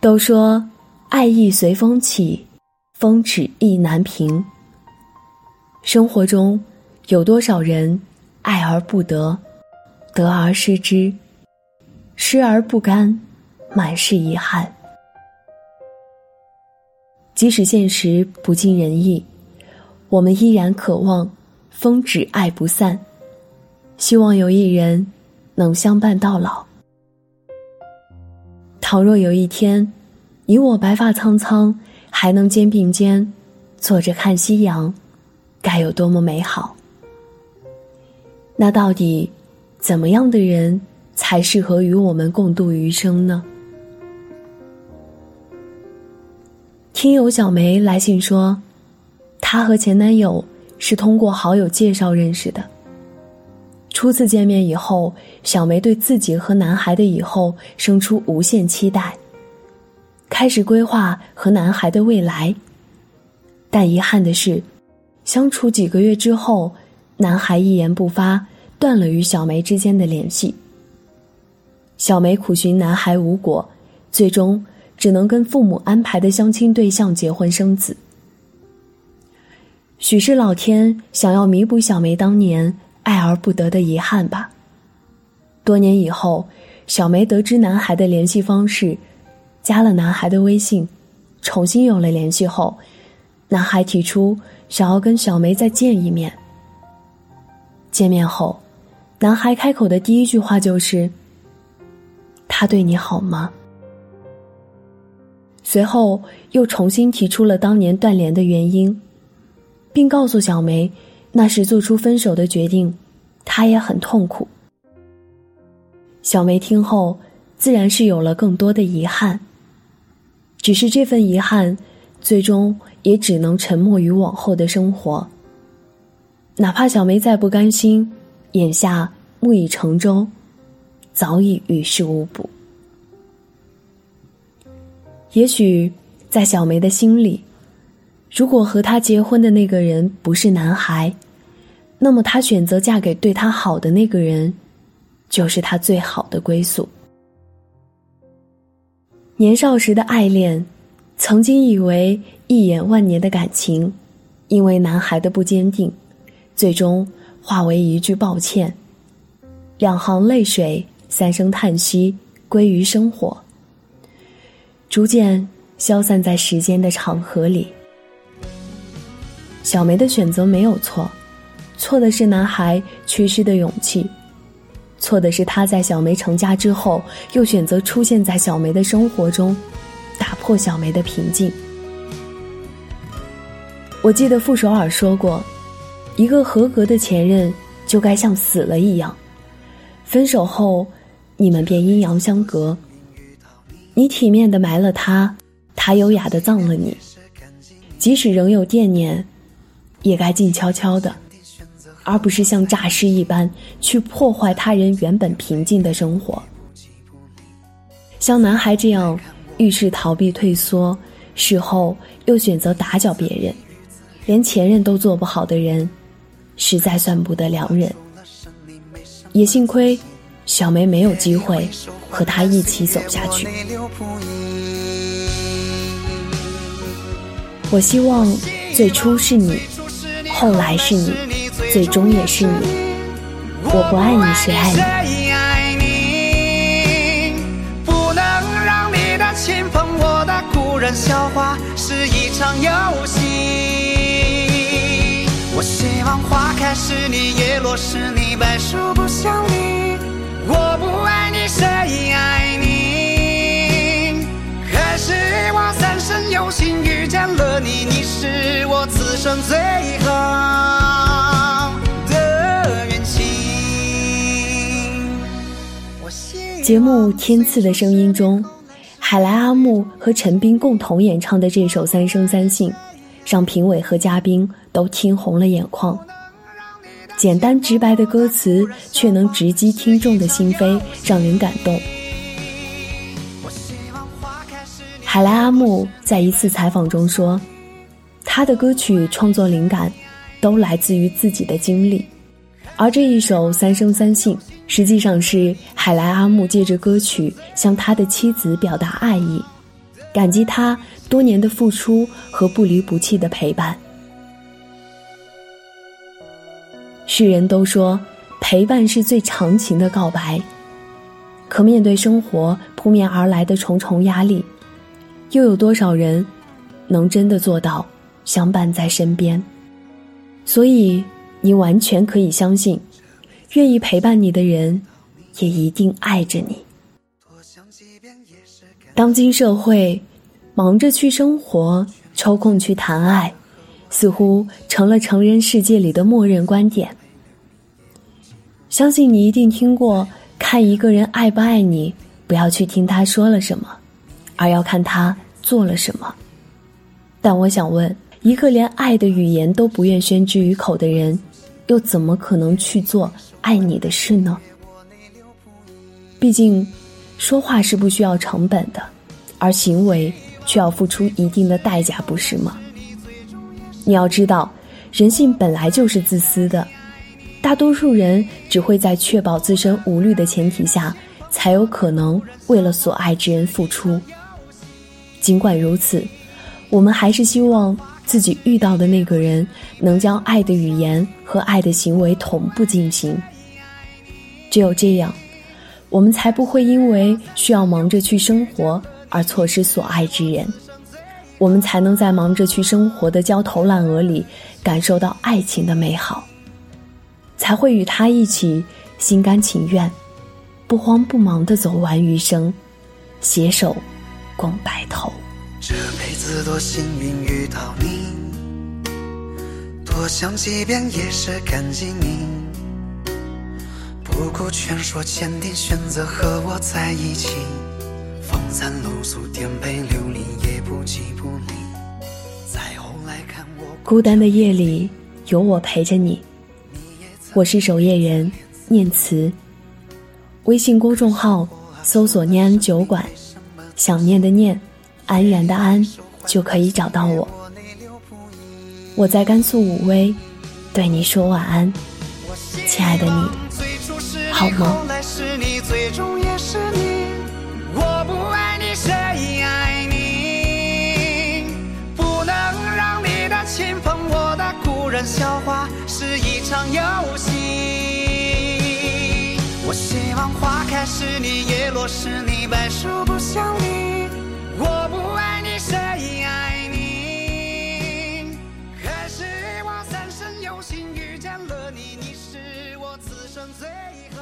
都说爱意随风起，风止意难平。生活中有多少人爱而不得，得而失之，失而不甘，满是遗憾。即使现实不尽人意，我们依然渴望风止爱不散，希望有一人能相伴到老。倘若有一天，你我白发苍苍，还能肩并肩，坐着看夕阳，该有多么美好！那到底，怎么样的人才适合与我们共度余生呢？听友小梅来信说，她和前男友是通过好友介绍认识的。初次见面以后，小梅对自己和男孩的以后生出无限期待，开始规划和男孩的未来。但遗憾的是，相处几个月之后，男孩一言不发，断了与小梅之间的联系。小梅苦寻男孩无果，最终只能跟父母安排的相亲对象结婚生子。许是老天想要弥补小梅当年。爱而不得的遗憾吧。多年以后，小梅得知男孩的联系方式，加了男孩的微信，重新有了联系后，男孩提出想要跟小梅再见一面。见面后，男孩开口的第一句话就是：“他对你好吗？”随后又重新提出了当年断联的原因，并告诉小梅。那时做出分手的决定，他也很痛苦。小梅听后，自然是有了更多的遗憾。只是这份遗憾，最终也只能沉默于往后的生活。哪怕小梅再不甘心，眼下木已成舟，早已于事无补。也许，在小梅的心里。如果和他结婚的那个人不是男孩，那么她选择嫁给对她好的那个人，就是她最好的归宿。年少时的爱恋，曾经以为一眼万年的感情，因为男孩的不坚定，最终化为一句抱歉，两行泪水，三声叹息，归于生活，逐渐消散在时间的长河里。小梅的选择没有错，错的是男孩缺失的勇气，错的是他在小梅成家之后又选择出现在小梅的生活中，打破小梅的平静。我记得傅首尔说过，一个合格的前任就该像死了一样，分手后你们便阴阳相隔，你体面的埋了他，他优雅的葬了你，即使仍有惦念。也该静悄悄的，而不是像诈尸一般去破坏他人原本平静的生活。像男孩这样遇事逃避退缩，事后又选择打搅别人，连前任都做不好的人，实在算不得良人。也幸亏小梅没有机会和他一起走下去。我希望最初是你。后来是你，最终也是你。我不爱你，谁爱你？不能让你的情分，我的故人笑话是一场游戏。我希望花开是你，叶落是你，白首不相离。我不爱你，谁爱你？还是我三生有幸遇见了你，你是我此生最好。节目《天赐的声音》中，海来阿木和陈斌共同演唱的这首《三生三幸》，让评委和嘉宾都听红了眼眶。简单直白的歌词，却能直击听众的心扉，让人感动。海来阿木在一次采访中说，他的歌曲创作灵感，都来自于自己的经历。而这一首《三生三幸》，实际上是海来阿木借着歌曲向他的妻子表达爱意，感激他多年的付出和不离不弃的陪伴。世人都说，陪伴是最长情的告白。可面对生活扑面而来的重重压力，又有多少人能真的做到相伴在身边？所以，你完全可以相信，愿意陪伴你的人，也一定爱着你。当今社会，忙着去生活，抽空去谈爱，似乎成了成人世界里的默认观点。相信你一定听过。看一个人爱不爱你，不要去听他说了什么，而要看他做了什么。但我想问，一个连爱的语言都不愿宣之于口的人，又怎么可能去做爱你的事呢？毕竟，说话是不需要成本的，而行为却要付出一定的代价，不是吗？你要知道，人性本来就是自私的。大多数人只会在确保自身无虑的前提下，才有可能为了所爱之人付出。尽管如此，我们还是希望自己遇到的那个人能将爱的语言和爱的行为同步进行。只有这样，我们才不会因为需要忙着去生活而错失所爱之人。我们才能在忙着去生活的焦头烂额里，感受到爱情的美好。才会与他一起心甘情愿、不慌不忙的走完余生，携手共白头。这辈子多幸运遇到你，多想几遍也是感激你，不顾劝说坚定选择和我在一起，风餐露宿颠沛流离也不急不离。再后来看我孤单的夜里有我陪着你。我是守夜人，念慈。微信公众号搜索“念安酒馆”，想念的念，安然的安，就可以找到我。我在甘肃武威，对你说晚安，亲爱的你，好吗？笑话是一场游戏。我希望花开是你，叶落是你，白首不相离。我不 Ramsey